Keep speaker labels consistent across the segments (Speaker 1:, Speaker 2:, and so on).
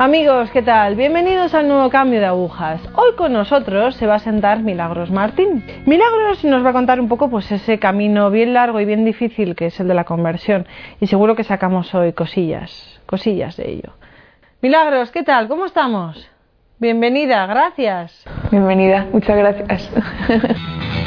Speaker 1: Amigos, ¿qué tal? Bienvenidos al nuevo cambio de agujas. Hoy con nosotros se va a sentar Milagros Martín. Milagros nos va a contar un poco pues ese camino bien largo y bien difícil que es el de la conversión y seguro que sacamos hoy cosillas, cosillas de ello. Milagros, ¿qué tal? ¿Cómo estamos? Bienvenida, gracias.
Speaker 2: Bienvenida, muchas gracias.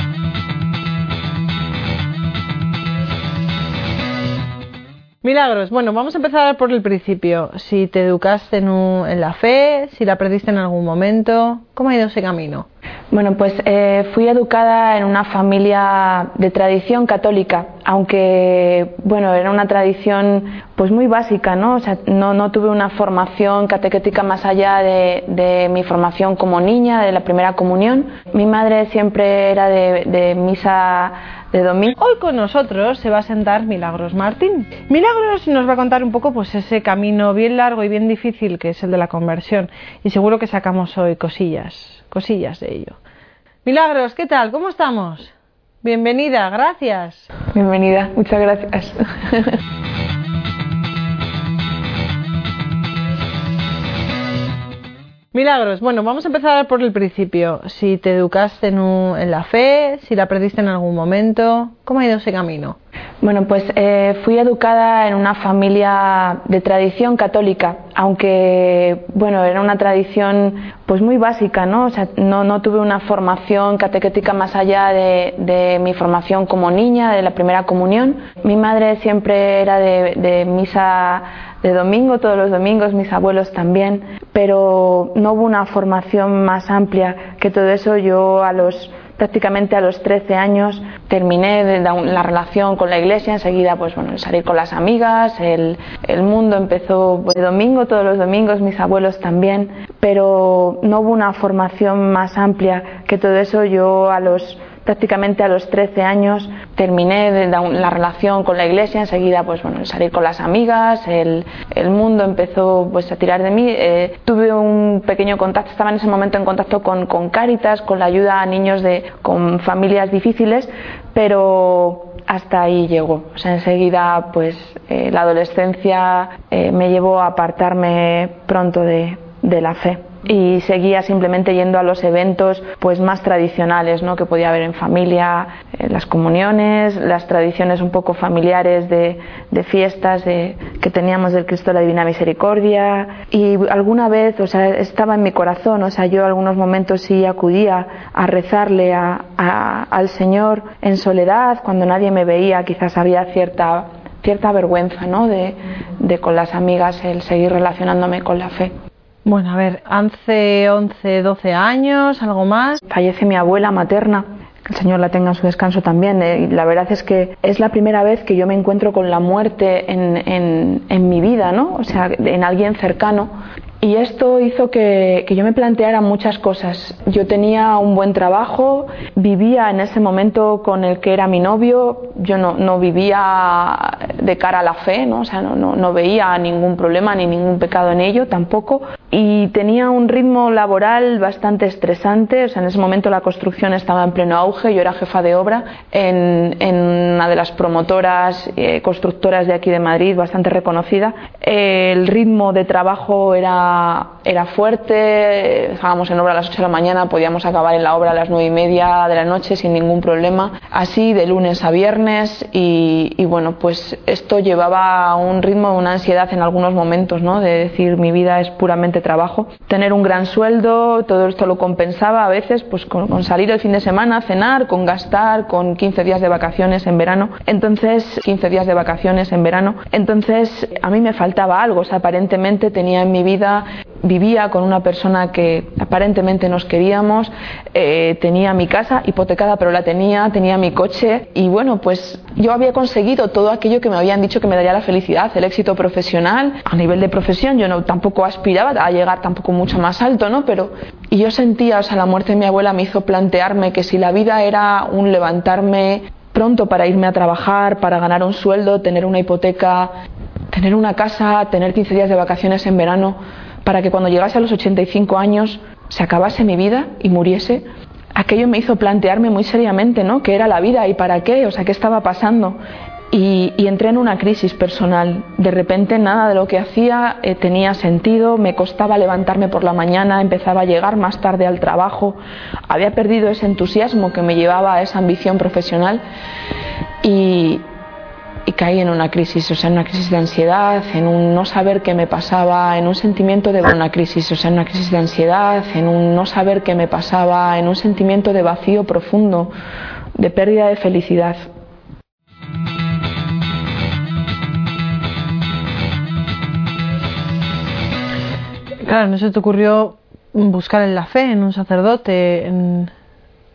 Speaker 1: Milagros, bueno, vamos a empezar por el principio. Si te educaste en, la fe, si la perdiste en algún momento, ¿cómo ha ido ese camino?
Speaker 2: Bueno, pues eh, fui educada en una familia de tradición católica, aunque bueno, era una tradición pues muy básica, ¿no? O sea, no, no tuve una formación catequética más allá de, mi formación como niña, de la primera comunión. Mi madre siempre era de misa
Speaker 1: Hoy con nosotros se va a sentar Milagros Martín. Milagros nos va a contar un poco pues ese camino bien largo y bien difícil que es el de la conversión y seguro que sacamos hoy cosillas, cosillas de ello. Milagros, ¿qué tal? ¿Cómo estamos? Bienvenida, gracias.
Speaker 2: Bienvenida, muchas gracias.
Speaker 1: Milagros, bueno, vamos a empezar por el principio. Si te educaste en, la fe, si la perdiste en algún momento, ¿cómo ha ido ese camino?
Speaker 2: Bueno, pues eh, fui educada en una familia de tradición católica, aunque bueno, era una tradición pues muy básica, ¿no? O sea, no, no tuve una formación catequética más allá de, mi formación como niña, de la primera comunión. Mi madre siempre era de misa de domingo, todos los domingos, mis abuelos también, pero no hubo una formación más amplia que todo eso. Yo a los prácticamente a los 13 años terminé la, la relación con la iglesia, enseguida pues bueno, salir con las amigas, el, el mundo empezó de domingo, todos los domingos, mis abuelos también, pero no hubo una formación más amplia que todo eso. Yo a los prácticamente a los 13 años terminé la, la relación con la iglesia, enseguida pues bueno, salir con las amigas, el, mundo empezó pues a tirar de mí, Eh, tuve un pequeño contacto, estaba en ese momento en contacto con, con Cáritas, con la ayuda a niños de, con familias difíciles, pero hasta ahí llegó. O sea, enseguida pues eh, la adolescencia eh, me llevó a apartarme pronto de la fe y seguía simplemente yendo a los eventos pues más tradicionales ¿no? que podía haber en familia eh, las comuniones las tradiciones un poco familiares de, fiestas de, que teníamos del Cristo de la Divina Misericordia y alguna vez o sea estaba en mi corazón o sea yo algunos momentos sí acudía a rezarle al Señor en soledad cuando nadie me veía quizás había cierta cierta vergüenza ¿no? de, de con las amigas el seguir relacionándome con la fe
Speaker 1: Bueno, a ver, hace 11, 12 años, algo más.
Speaker 2: Fallece mi abuela materna, que el Señor la tenga en su descanso también. eh, la verdad es que es la primera vez que yo me encuentro con la muerte en, en- en mi vida, ¿no? O sea, en alguien cercano. Y esto hizo que, que yo me planteara muchas cosas. Yo tenía un buen trabajo, vivía en ese momento con el que era mi novio, yo no, no vivía de cara a la fe, ¿no? O sea, no, no, no veía ningún problema ni ningún pecado en ello tampoco. Y tenía un ritmo laboral bastante estresante, o sea, en ese momento la construcción estaba en pleno auge, yo era jefa de obra en, en una de las promotoras eh, constructoras de aquí de Madrid, bastante reconocida. El ritmo de trabajo era, era fuerte, estábamos en obra a las 8 de la mañana, podíamos acabar en la obra a las 9 y media de la noche sin ningún problema, así de lunes a viernes y, bueno, pues esto llevaba a un ritmo, una ansiedad en algunos momentos, ¿no? De decir mi vida es puramente trabajo. Tener un gran sueldo, todo esto lo compensaba a veces pues con, con salir el fin de semana, cenar, con gastar, con 15 días de vacaciones en verano. Entonces, 15 días de vacaciones en verano. Entonces, a mí me faltaba algo, o sea, aparentemente tenía en mi vida vivía con una persona que aparentemente nos queríamos, eh, tenía mi casa hipotecada, pero la tenía, tenía mi coche y bueno, pues yo había conseguido todo aquello que me habían dicho que me daría la felicidad, el éxito profesional. A nivel de profesión yo no tampoco aspiraba a llegar tampoco mucho más alto, ¿no? Pero y yo sentía, o sea, la muerte de mi abuela me hizo plantearme que si la vida era un levantarme pronto para irme a trabajar, para ganar un sueldo, tener una hipoteca, tener una casa, tener 15 días de vacaciones en verano, para que cuando llegase a los 85 años se acabase mi vida y muriese, aquello me hizo plantearme muy seriamente, ¿no? ¿Qué era la vida y para qué? O sea, ¿qué estaba pasando? y, entré en una crisis personal. De repente nada de lo que hacía eh, tenía sentido, me costaba levantarme por la mañana, empezaba a llegar más tarde al trabajo, había perdido ese entusiasmo que me llevaba a esa ambición profesional y, y caí en una crisis, o sea, en una crisis de ansiedad, en un no saber qué me pasaba, en un sentimiento de una crisis, o sea, en una crisis de ansiedad, en un no saber qué me pasaba, en un sentimiento de vacío profundo, de pérdida de felicidad.
Speaker 1: Claro, ¿no se te ocurrió buscar en la fe, en un sacerdote, en,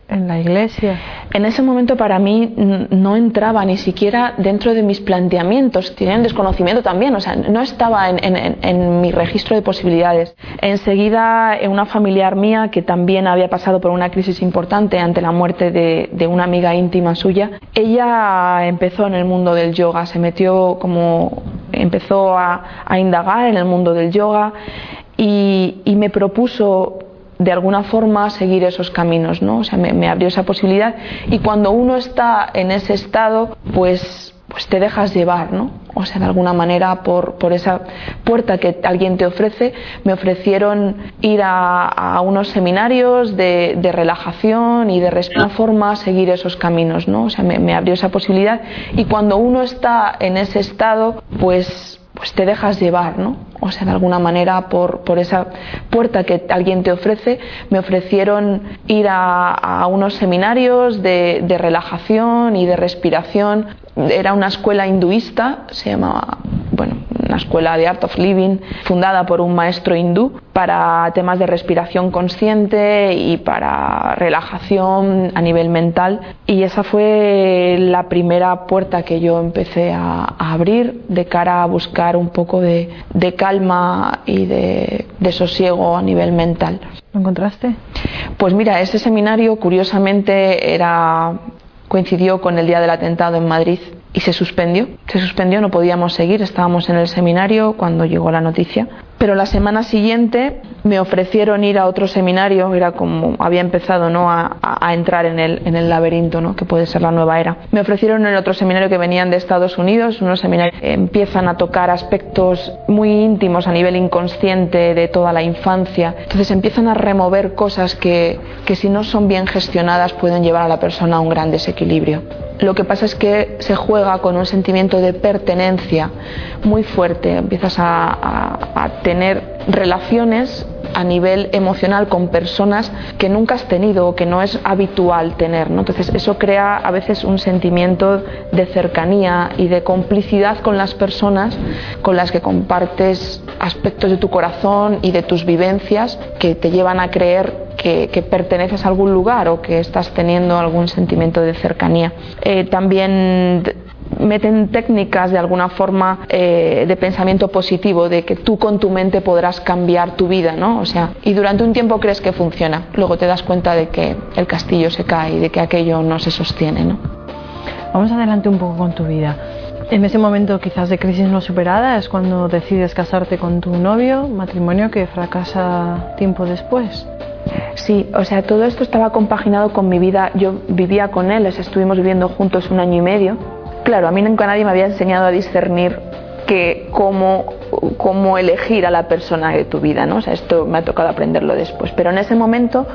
Speaker 1: en la iglesia?
Speaker 2: En ese momento para mí no entraba ni siquiera dentro de mis planteamientos, tenía desconocimiento también, o sea, no estaba en, mi registro de posibilidades. Enseguida, una familiar mía que también había pasado por una crisis importante ante la muerte de, una amiga íntima suya, ella empezó en el mundo del yoga, se metió como, empezó a indagar en el mundo del yoga y, me propuso de alguna forma seguir esos caminos, ¿no? O sea, me, abrió esa posibilidad y cuando uno está en ese estado, pues, pues te dejas llevar, ¿no? O sea, de alguna manera por, por esa puerta que alguien te ofrece, me ofrecieron ir a, unos seminarios de, de, relajación y de alguna forma seguir esos caminos, ¿no? O sea, me, me abrió esa posibilidad y cuando uno está en ese estado, pues pues te dejas llevar, ¿no? O sea, de alguna manera por, por esa puerta que alguien te ofrece, me ofrecieron ir a, a unos seminarios de, de, relajación y de respiración. Era una escuela hinduista, se llamaba, bueno, una escuela de Art of Living fundada por un maestro hindú para temas de respiración consciente y para relajación a nivel mental. Y esa fue la primera puerta que yo empecé a, abrir de cara a buscar un poco de, calma y de, de sosiego a nivel mental.
Speaker 1: ¿Lo encontraste?
Speaker 2: Pues mira, ese seminario curiosamente era coincidió con el día del atentado en Madrid y se suspendió. Se suspendió, no podíamos seguir, estábamos en el seminario cuando llegó la noticia. Pero la semana siguiente me ofrecieron ir a otro seminario, era como había empezado ¿no? a, entrar en el, en el laberinto, ¿no? que puede ser la nueva era. Me ofrecieron en otro seminario que venían de Estados Unidos, unos seminarios que empiezan a tocar aspectos muy íntimos a nivel inconsciente de toda la infancia. Entonces empiezan a remover cosas que, que si no son bien gestionadas pueden llevar a la persona a un gran desequilibrio. Lo que pasa es que se juega con un sentimiento de pertenencia muy fuerte. Empiezas a, tener relaciones a nivel emocional con personas que nunca has tenido o que no es habitual tener. ¿no? Entonces eso crea a veces un sentimiento de cercanía y de complicidad con las personas con las que compartes aspectos de tu corazón y de tus vivencias que te llevan a creer que, perteneces a algún lugar o que estás teniendo algún sentimiento de cercanía. Eh, también meten técnicas de alguna forma eh, de pensamiento positivo, de que tú con tu mente podrás cambiar tu vida, ¿no? O sea, y durante un tiempo crees que funciona, luego te das cuenta de que el castillo se cae y de que aquello no se sostiene, ¿no?
Speaker 1: Vamos adelante un poco con tu vida. En ese momento quizás de crisis no superada es cuando decides casarte con tu novio, matrimonio que fracasa tiempo después.
Speaker 2: Sí, o sea, todo esto estaba compaginado con mi vida. Yo vivía con él, estuvimos viviendo juntos un año y medio. Claro, a mí nunca nadie me había enseñado a discernir que cómo, cómo elegir a la persona de tu vida, ¿no? O sea, esto me ha tocado aprenderlo después. Pero en ese momento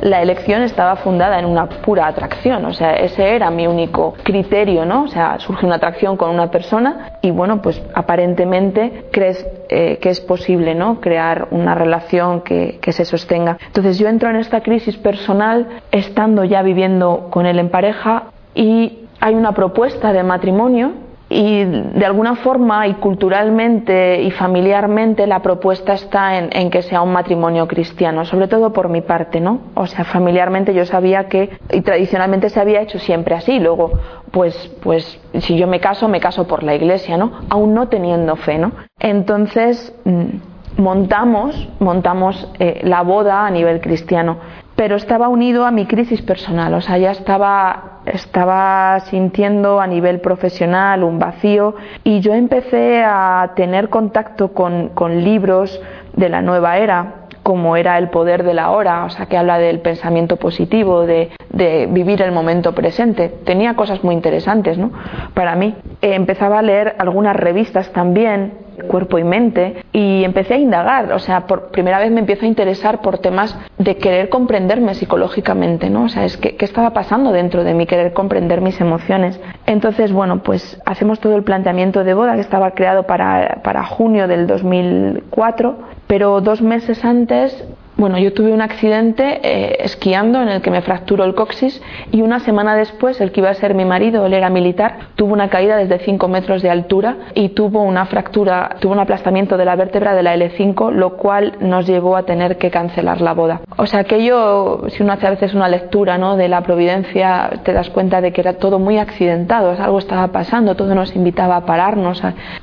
Speaker 2: la elección estaba fundada en una pura atracción, o sea, ese era mi único criterio, ¿no? O sea, surge una atracción con una persona y bueno, pues aparentemente crees eh, que es posible, ¿no? Crear una relación que, que se sostenga. Entonces yo entro en esta crisis personal estando ya viviendo con él en pareja y hay una propuesta de matrimonio y de alguna forma y culturalmente y familiarmente la propuesta está en, que sea un matrimonio cristiano, sobre todo por mi parte, ¿no? O sea, familiarmente yo sabía que, y tradicionalmente se había hecho siempre así, luego, pues, pues, si yo me caso, me caso por la iglesia, ¿no? Aún no teniendo fe, ¿no? Entonces, mm, montamos, montamos eh, la boda a nivel cristiano pero estaba unido a mi crisis personal, o sea, ya estaba, estaba sintiendo a nivel profesional un vacío y yo empecé a tener contacto con, con libros de la nueva era como era el poder de la hora, o sea, que habla del pensamiento positivo, de, de vivir el momento presente. Tenía cosas muy interesantes, ¿no? Para mí. Empezaba a leer algunas revistas también, cuerpo y mente, y empecé a indagar, o sea, por primera vez me empiezo a interesar por temas de querer comprenderme psicológicamente, ¿no? O sea, es que, ¿qué estaba pasando dentro de mí, querer comprender mis emociones? Entonces, bueno, pues hacemos todo el planteamiento de boda que estaba creado para, para junio del 2004, pero dos meses antes bueno, yo tuve un accidente eh, esquiando en el que me fracturó el coxis y una semana después el que iba a ser mi marido, él era militar, tuvo una caída desde 5 metros de altura y tuvo una fractura, tuvo un aplastamiento de la vértebra de la L5, lo cual nos llevó a tener que cancelar la boda. O sea, aquello, si uno hace a veces una lectura ¿no? de la providencia, te das cuenta de que era todo muy accidentado, algo estaba pasando, todo nos invitaba a pararnos.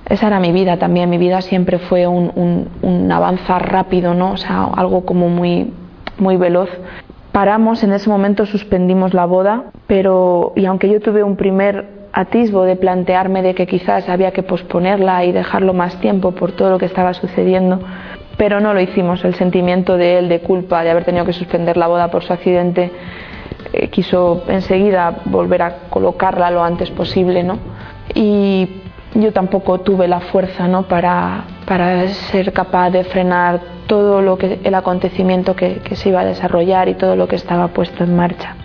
Speaker 2: Esa era mi vida también, mi vida siempre fue un, un, un avanzar rápido, ¿no? O sea, algo como muy, muy veloz. Paramos, en ese momento suspendimos la boda, pero, y aunque yo tuve un primer atisbo de plantearme de que quizás había que posponerla y dejarlo más tiempo por todo lo que estaba sucediendo, pero no lo hicimos. El sentimiento de él de culpa de haber tenido que suspender la boda por su accidente eh, quiso enseguida volver a colocarla lo antes posible, ¿no? Y yo tampoco tuve la fuerza, ¿no? Para, para ser capaz de frenar todo lo que, el acontecimiento que, se iba a desarrollar y todo lo que estaba puesto en marcha.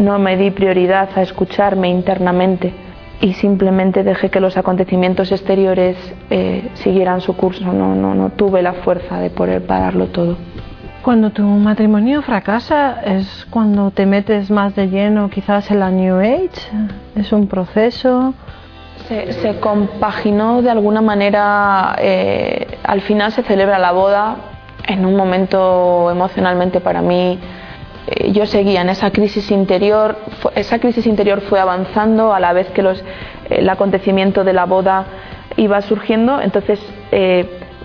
Speaker 2: No me di prioridad a escucharme internamente y simplemente dejé que los acontecimientos exteriores eh, siguieran su curso. No, no, no tuve la fuerza de poder pararlo todo.
Speaker 1: Cuando tu matrimonio fracasa es cuando te metes más de lleno quizás en la New Age. Es un proceso.
Speaker 2: Se, compaginó de alguna manera, eh, al final se celebra la boda en un momento emocionalmente para mí, eh, yo seguía en esa crisis interior, esa crisis interior fue avanzando a la vez que los, el acontecimiento de la boda iba surgiendo, entonces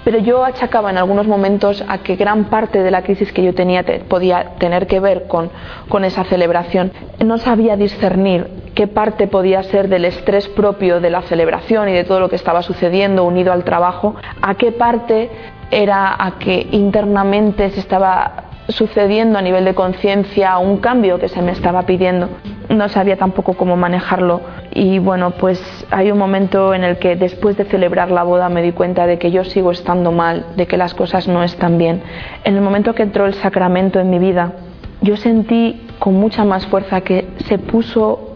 Speaker 2: pero yo achacaba en algunos momentos a que gran parte de la crisis que yo tenía podía tener que ver con, con esa celebración. No sabía discernir qué parte podía ser del estrés propio de la celebración y de todo lo que estaba sucediendo unido al trabajo, a qué parte era a que internamente se estaba sucediendo a nivel de conciencia un cambio que se me estaba pidiendo. No sabía tampoco cómo manejarlo y bueno, pues hay un momento en el que después de celebrar la boda me di cuenta de que yo sigo estando mal, de que las cosas no están bien. En el momento que entró el sacramento en mi vida, yo sentí con mucha más fuerza que se puso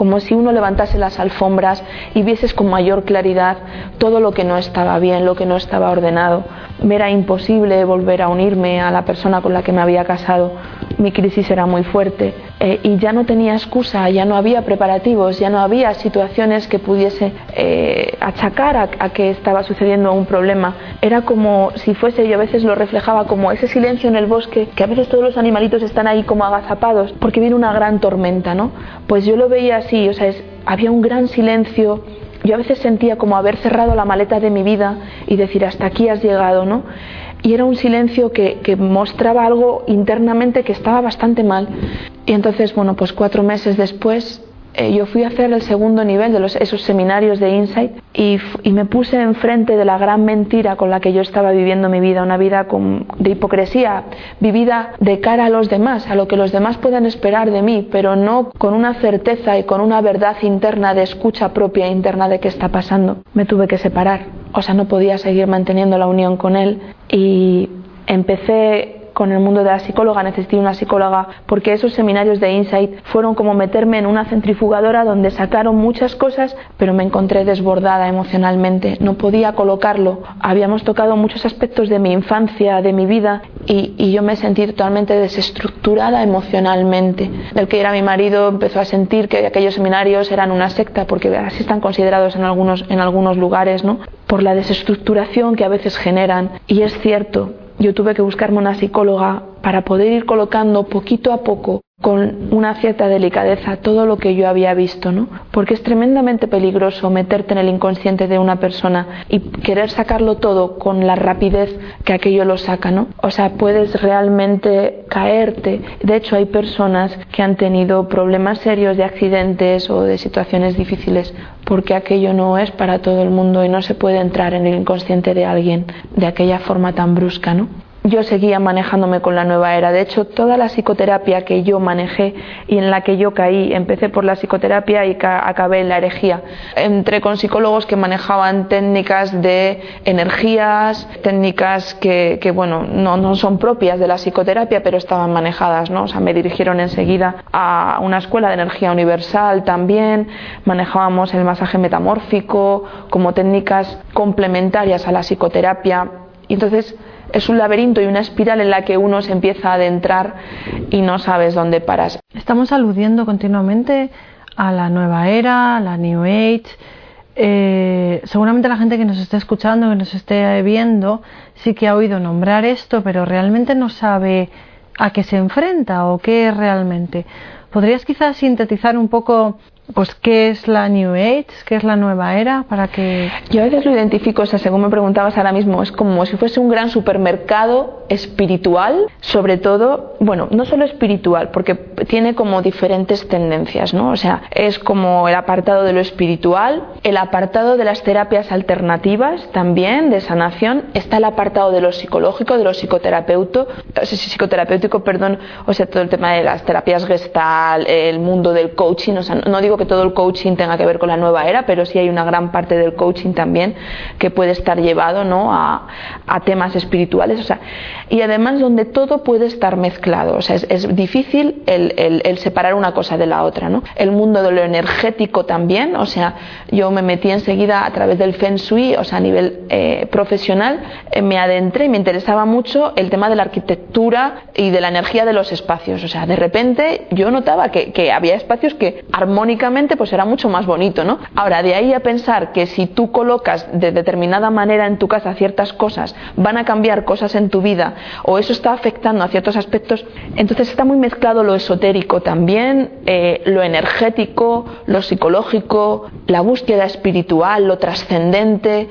Speaker 2: como si uno levantase las alfombras y vieses con mayor claridad todo lo que no estaba bien, lo que no estaba ordenado. Me era imposible volver a unirme a la persona con la que me había casado. Mi crisis era muy fuerte eh, y ya no tenía excusa, ya no había preparativos, ya no había situaciones que pudiese eh, achacar a, que estaba sucediendo un problema. Era como si fuese, yo a veces lo reflejaba como ese silencio en el bosque, que a veces todos los animalitos están ahí como agazapados porque viene una gran tormenta, ¿no? Pues yo lo veía así, o sea, había un gran silencio. Yo a veces sentía como haber cerrado la maleta de mi vida y decir, hasta aquí has llegado, ¿no? Y era un silencio que, que mostraba algo internamente que estaba bastante mal. Y entonces, bueno, pues cuatro meses después eh, yo fui a hacer el segundo nivel de esos seminarios de Insight y, me puse enfrente de la gran mentira con la que yo estaba viviendo mi vida, una vida de hipocresía, vivida de cara a los demás, a lo que los demás pueden esperar de mí, pero no con una certeza y con una verdad interna de escucha propia interna de qué está pasando. Me tuve que separar, o sea, no podía seguir manteniendo la unión con él y empecé con el mundo de la psicóloga, necesité una psicóloga, porque esos seminarios de Insight fueron como meterme en una centrifugadora donde sacaron muchas cosas, pero me encontré desbordada emocionalmente, no podía colocarlo. Habíamos tocado muchos aspectos de mi infancia, de mi vida, y, yo me sentí totalmente desestructurada emocionalmente. El que era mi marido empezó a sentir que aquellos seminarios eran una secta, porque así están considerados en algunos, en algunos lugares, ¿no? por la desestructuración que a veces generan. Y es cierto, yo tuve que buscarme una psicóloga para poder ir colocando poquito a poco con una cierta delicadeza todo lo que yo había visto, ¿no? Porque es tremendamente peligroso meterte en el inconsciente de una persona y querer sacarlo todo con la rapidez que aquello lo saca, ¿no? O sea, puedes realmente caerte. De hecho, hay personas que han tenido problemas serios de accidentes o de situaciones difíciles porque aquello no es para todo el mundo y no se puede entrar en el inconsciente de alguien de aquella forma tan brusca, ¿no? Yo seguía manejándome con la nueva era. De hecho, toda la psicoterapia que yo manejé y en la que yo caí, empecé por la psicoterapia y acabé en la herejía. Entré con psicólogos que manejaban técnicas de energías, técnicas que, bueno, no, no, son propias de la psicoterapia, pero estaban manejadas, ¿no? O sea, me dirigieron enseguida a una escuela de energía universal también, manejábamos el masaje metamórfico como técnicas complementarias a la psicoterapia. Y entonces es un laberinto y una espiral en la que uno se empieza a adentrar y no sabes dónde paras.
Speaker 1: Estamos aludiendo continuamente a la nueva era, a la New Age. Eh, seguramente la gente que nos esté escuchando, que nos esté viendo, sí que ha oído nombrar esto, pero realmente no sabe a qué se enfrenta o qué es realmente. ¿Podrías quizás sintetizar un poco pues qué es la New Age, qué es la nueva era, para que
Speaker 2: yo a veces lo identifico, o sea, según me preguntabas ahora mismo, es como si fuese un gran supermercado espiritual, sobre todo, bueno, no solo espiritual, porque tiene como diferentes tendencias, ¿no? O sea, es como el apartado de lo espiritual, el apartado de las terapias alternativas también de sanación, está el apartado de lo psicológico, de lo psicoterapeuto, psicoterapéutico, perdón, o sea, todo el tema de las terapias gestal, el mundo del coaching, o sea, no digo que todo el coaching tenga que ver con la nueva era, pero sí hay una gran parte del coaching también que puede estar llevado ¿no? a, temas espirituales. O sea, y además donde todo puede estar mezclado. O sea, es, difícil el, separar una cosa de la otra. ¿no? El mundo de lo energético también. O sea, yo me metí enseguida a través del Feng Shui, o sea, a nivel eh, profesional, eh, me adentré y me interesaba mucho el tema de la arquitectura y de la energía de los espacios. O sea, de repente yo notaba que, que había espacios que armónicamente pues será mucho más bonito, ¿no? Ahora, de ahí a pensar que si tú colocas de determinada manera en tu casa ciertas cosas, van a cambiar cosas en tu vida o eso está afectando a ciertos aspectos, entonces está muy mezclado lo esotérico también, eh, lo energético, lo psicológico, la búsqueda espiritual, lo trascendente,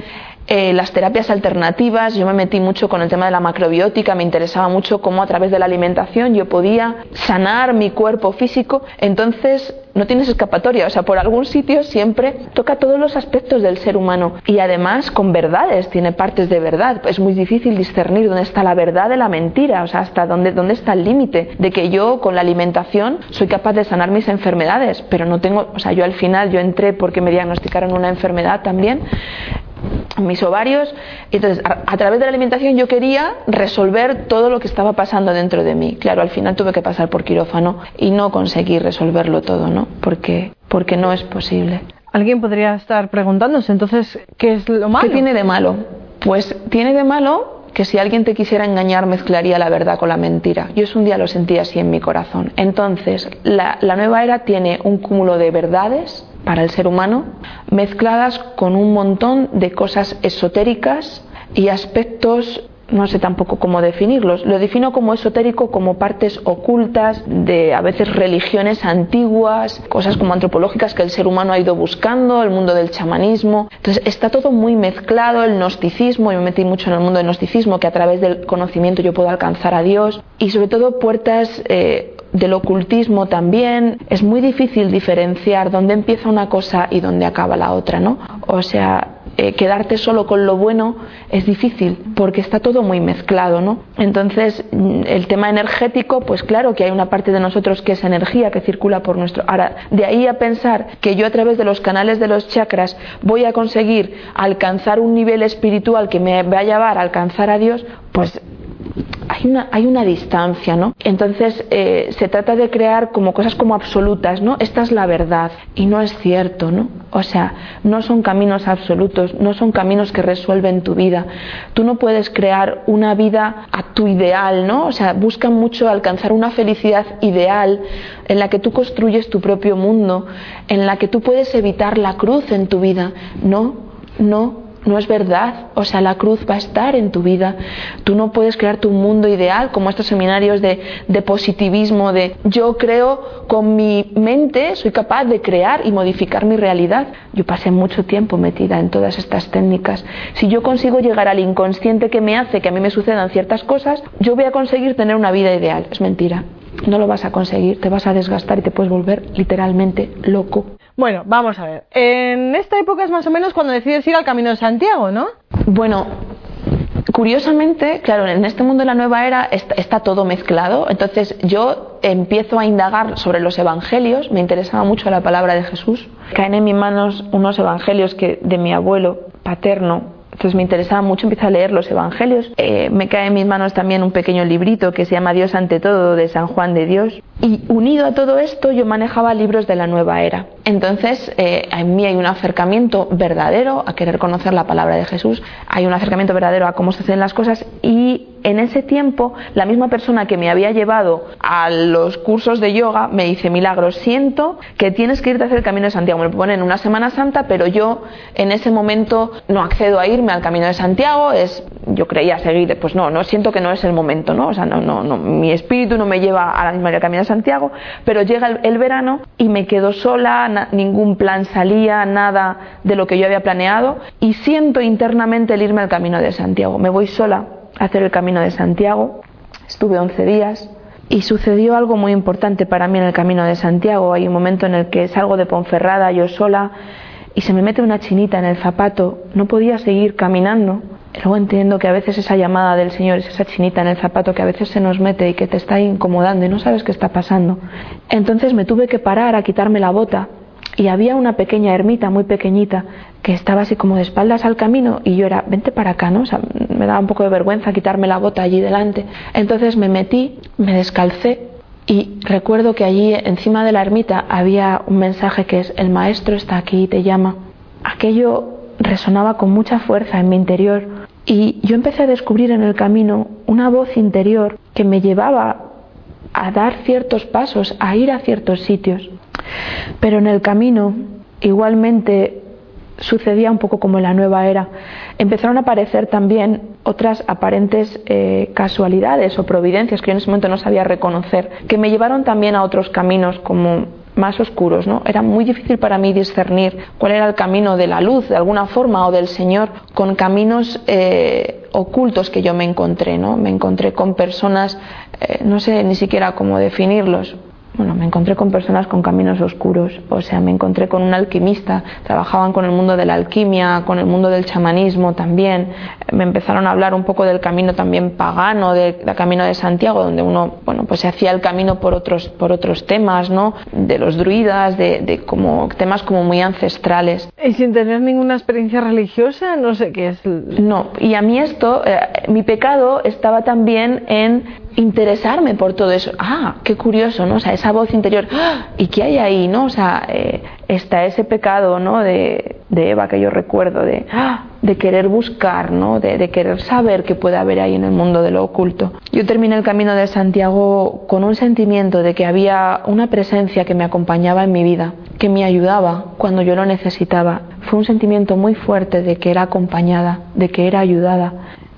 Speaker 2: eh, las terapias alternativas, yo me metí mucho con el tema de la macrobiótica, me interesaba mucho cómo a través de la alimentación yo podía sanar mi cuerpo físico, entonces no tienes escapatoria, o sea, por algún sitio siempre toca todos los aspectos del ser humano. Y además con verdades, tiene partes de verdad, es muy difícil discernir dónde está la verdad de la mentira, o sea, hasta dónde, dónde está el límite de que yo con la alimentación soy capaz de sanar mis enfermedades, pero no tengo, o sea, yo al final yo entré porque me diagnosticaron una enfermedad también mis ovarios. Entonces, a, través de la alimentación yo quería resolver todo lo que estaba pasando dentro de mí. Claro, al final tuve que pasar por quirófano y no conseguí resolverlo todo, ¿no? Porque, porque no es posible.
Speaker 1: Alguien podría estar preguntándose, entonces, ¿qué es lo malo?
Speaker 2: ¿Qué tiene de malo? Pues tiene de malo que si alguien te quisiera engañar mezclaría la verdad con la mentira. Yo es un día lo sentí así en mi corazón. Entonces, la, la nueva era tiene un cúmulo de verdades para el ser humano, mezcladas con un montón de cosas esotéricas y aspectos no sé tampoco cómo definirlos. Lo defino como esotérico, como partes ocultas de a veces religiones antiguas, cosas como antropológicas que el ser humano ha ido buscando, el mundo del chamanismo. Entonces está todo muy mezclado, el gnosticismo, yo me metí mucho en el mundo del gnosticismo, que a través del conocimiento yo puedo alcanzar a Dios, y sobre todo puertas eh, del ocultismo también, es muy difícil diferenciar dónde empieza una cosa y dónde acaba la otra, ¿no? O sea, eh, quedarte solo con lo bueno es difícil porque está todo muy mezclado, ¿no? Entonces, mm, el tema energético, pues claro que hay una parte de nosotros que es energía que circula por nuestro. Ahora, de ahí a pensar que yo a través de los canales de los chakras voy a conseguir alcanzar un nivel espiritual que me va a llevar a alcanzar a Dios, pues hay una, hay una distancia, ¿no? Entonces eh, se trata de crear como cosas como absolutas, ¿no? Esta es la verdad y no es cierto, ¿no? O sea, no son caminos absolutos, no son caminos que resuelven tu vida. Tú no puedes crear una vida a tu ideal, ¿no? O sea, buscan mucho alcanzar una felicidad ideal en la que tú construyes tu propio mundo, en la que tú puedes evitar la cruz en tu vida. No, no, no es verdad. O sea, la cruz va a estar en tu vida. Tú no puedes crear tu mundo ideal como estos seminarios de, de, positivismo, de yo creo con mi mente, soy capaz de crear y modificar mi realidad. Yo pasé mucho tiempo metida en todas estas técnicas. Si yo consigo llegar al inconsciente que me hace que a mí me sucedan ciertas cosas, yo voy a conseguir tener una vida ideal. Es mentira. No lo vas a conseguir, te vas a desgastar y te puedes volver literalmente loco.
Speaker 1: Bueno, vamos a ver. En esta época es más o menos cuando decides ir al Camino de Santiago, ¿no?
Speaker 2: Bueno, curiosamente, claro, en este mundo de la nueva era está, está, todo mezclado. Entonces yo empiezo a indagar sobre los evangelios, me interesaba mucho la palabra de Jesús. Caen en mis manos unos evangelios que de mi abuelo paterno entonces me interesaba mucho, empezar a leer los evangelios. Eh, me cae en mis manos también un pequeño librito que se llama Dios ante todo de San Juan de Dios. Y unido a todo esto yo manejaba libros de la nueva era. Entonces eh, en mí hay un acercamiento verdadero a querer conocer la palabra de Jesús, hay un acercamiento verdadero a cómo hacen las cosas y en ese tiempo la misma persona que me había llevado a los cursos de yoga me dice, Milagro, siento que tienes que irte a hacer el Camino de Santiago. Me lo ponen en una Semana Santa, pero yo en ese momento no accedo a irme al Camino de Santiago. Es, yo creía seguir, pues no, no siento que no es el momento, ¿no? O sea, no, no, no mi espíritu no me lleva a la misma Camino de Santiago, pero llega el, el verano y me quedo sola, ningún plan salía, nada de lo que yo había planeado y siento internamente el irme al Camino de Santiago. Me voy sola hacer el camino de Santiago. Estuve 11 días y sucedió algo muy importante para mí en el camino de Santiago. Hay un momento en el que salgo de Ponferrada yo sola y se me mete una chinita en el zapato. No podía seguir caminando. Luego entiendo que a veces esa llamada del Señor es esa chinita en el zapato que a veces se nos mete y que te está incomodando y no sabes qué está pasando. Entonces me tuve que parar a quitarme la bota y había una pequeña ermita muy pequeñita que estaba así como de espaldas al camino y yo era, vente para acá, ¿no? O sea, me daba un poco de vergüenza quitarme la bota allí delante. Entonces me metí, me descalcé y recuerdo que allí encima de la ermita había un mensaje que es, el maestro está aquí y te llama. Aquello resonaba con mucha fuerza en mi interior y yo empecé a descubrir en el camino una voz interior que me llevaba a dar ciertos pasos, a ir a ciertos sitios. Pero en el camino, igualmente, sucedía un poco como en la nueva era. Empezaron a aparecer también otras aparentes eh, casualidades o providencias que yo en ese momento no sabía reconocer, que me llevaron también a otros caminos como más oscuros, ¿no? Era muy difícil para mí discernir cuál era el camino de la luz, de alguna forma, o del Señor, con caminos eh, ocultos que yo me encontré, ¿no? Me encontré con personas, eh, no sé ni siquiera cómo definirlos, bueno, me encontré con personas con caminos oscuros, o sea, me encontré con un alquimista, trabajaban con el mundo de la alquimia, con el mundo del chamanismo también, me empezaron a hablar un poco del camino también pagano, del camino de Santiago, donde uno, bueno, pues se hacía el camino por otros, por otros temas, ¿no? De los druidas, de, como temas como muy ancestrales.
Speaker 1: Y sin tener ninguna experiencia religiosa, no sé qué es.
Speaker 2: No, y a mí esto, eh, mi pecado estaba también en interesarme por todo eso. Ah, qué curioso, ¿no? O sea, esa voz interior, ¡ah! ¿y qué hay ahí, no? O sea, eh, está ese pecado, ¿no? De, de, Eva que yo recuerdo, de, ¡ah! de querer buscar, ¿no? De, de, querer saber qué puede haber ahí en el mundo de lo oculto. Yo terminé el camino de Santiago con un sentimiento de que había una presencia que me acompañaba en mi vida, que me ayudaba cuando yo lo necesitaba. Fue un sentimiento muy fuerte de que era acompañada, de que era ayudada,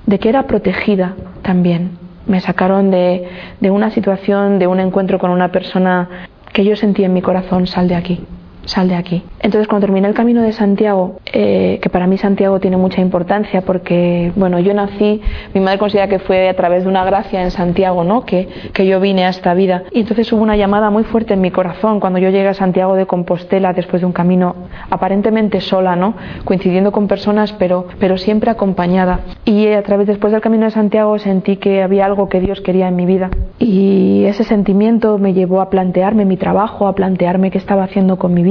Speaker 2: de que era protegida también me sacaron de, de una situación, de un encuentro con una persona que yo sentí en mi corazón, sal de aquí sal de aquí. Entonces cuando terminé el camino de Santiago, eh, que para mí Santiago tiene mucha importancia porque, bueno, yo nací, mi madre considera que fue a través de una gracia en Santiago, ¿no? Que, que yo vine a esta vida. Y entonces hubo una llamada muy fuerte en mi corazón cuando yo llegué a Santiago de Compostela después de un camino aparentemente sola, ¿no? Coincidiendo con personas, pero, pero siempre acompañada. Y a través, después del camino de Santiago, sentí que había algo que Dios quería en mi vida. Y ese sentimiento me llevó a plantearme mi trabajo, a plantearme qué estaba haciendo con mi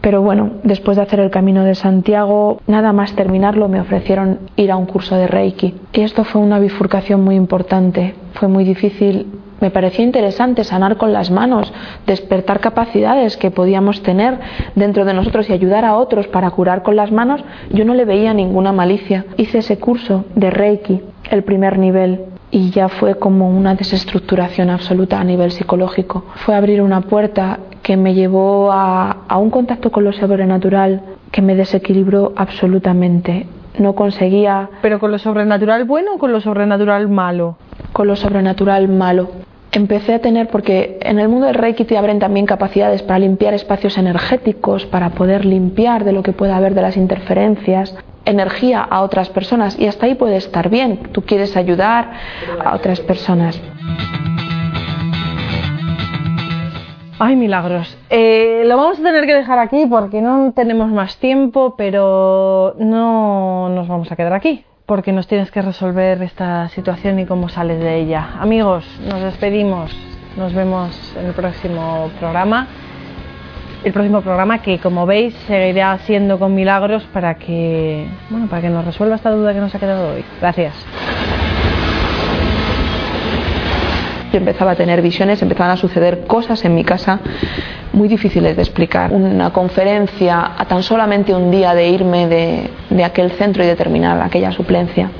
Speaker 2: pero bueno, después de hacer el camino de Santiago, nada más terminarlo, me ofrecieron ir a un curso de Reiki. Y esto fue una bifurcación muy importante. Fue muy difícil me parecía interesante sanar con las manos, despertar capacidades que podíamos tener dentro de nosotros y ayudar a otros para curar con las manos. Yo no le veía ninguna malicia. Hice ese curso de Reiki, el primer nivel, y ya fue como una desestructuración absoluta a nivel psicológico. Fue abrir una puerta que me llevó a, a un contacto con lo sobrenatural que me desequilibró absolutamente. No conseguía...
Speaker 1: ¿Pero con lo sobrenatural bueno o con lo sobrenatural malo?
Speaker 2: Con lo sobrenatural malo empecé a tener, porque en el mundo del Reiki te abren también capacidades para limpiar espacios energéticos, para poder limpiar de lo que pueda haber de las interferencias, energía a otras personas y hasta ahí puede estar bien. Tú quieres ayudar a otras personas.
Speaker 1: Ay, milagros. Eh, lo vamos a tener que dejar aquí porque no tenemos más tiempo, pero no nos vamos a quedar aquí. Porque nos tienes que resolver esta situación y cómo sales de ella. Amigos, nos despedimos. Nos vemos en el próximo programa. El próximo programa que, como veis, seguirá siendo con milagros para que, bueno, para que nos resuelva esta duda que nos ha quedado hoy. Gracias.
Speaker 2: Yo empezaba a tener visiones, empezaban a suceder cosas en mi casa muy difíciles de explicar. Una conferencia a tan solamente un día de irme de, de aquel centro y de terminar aquella suplencia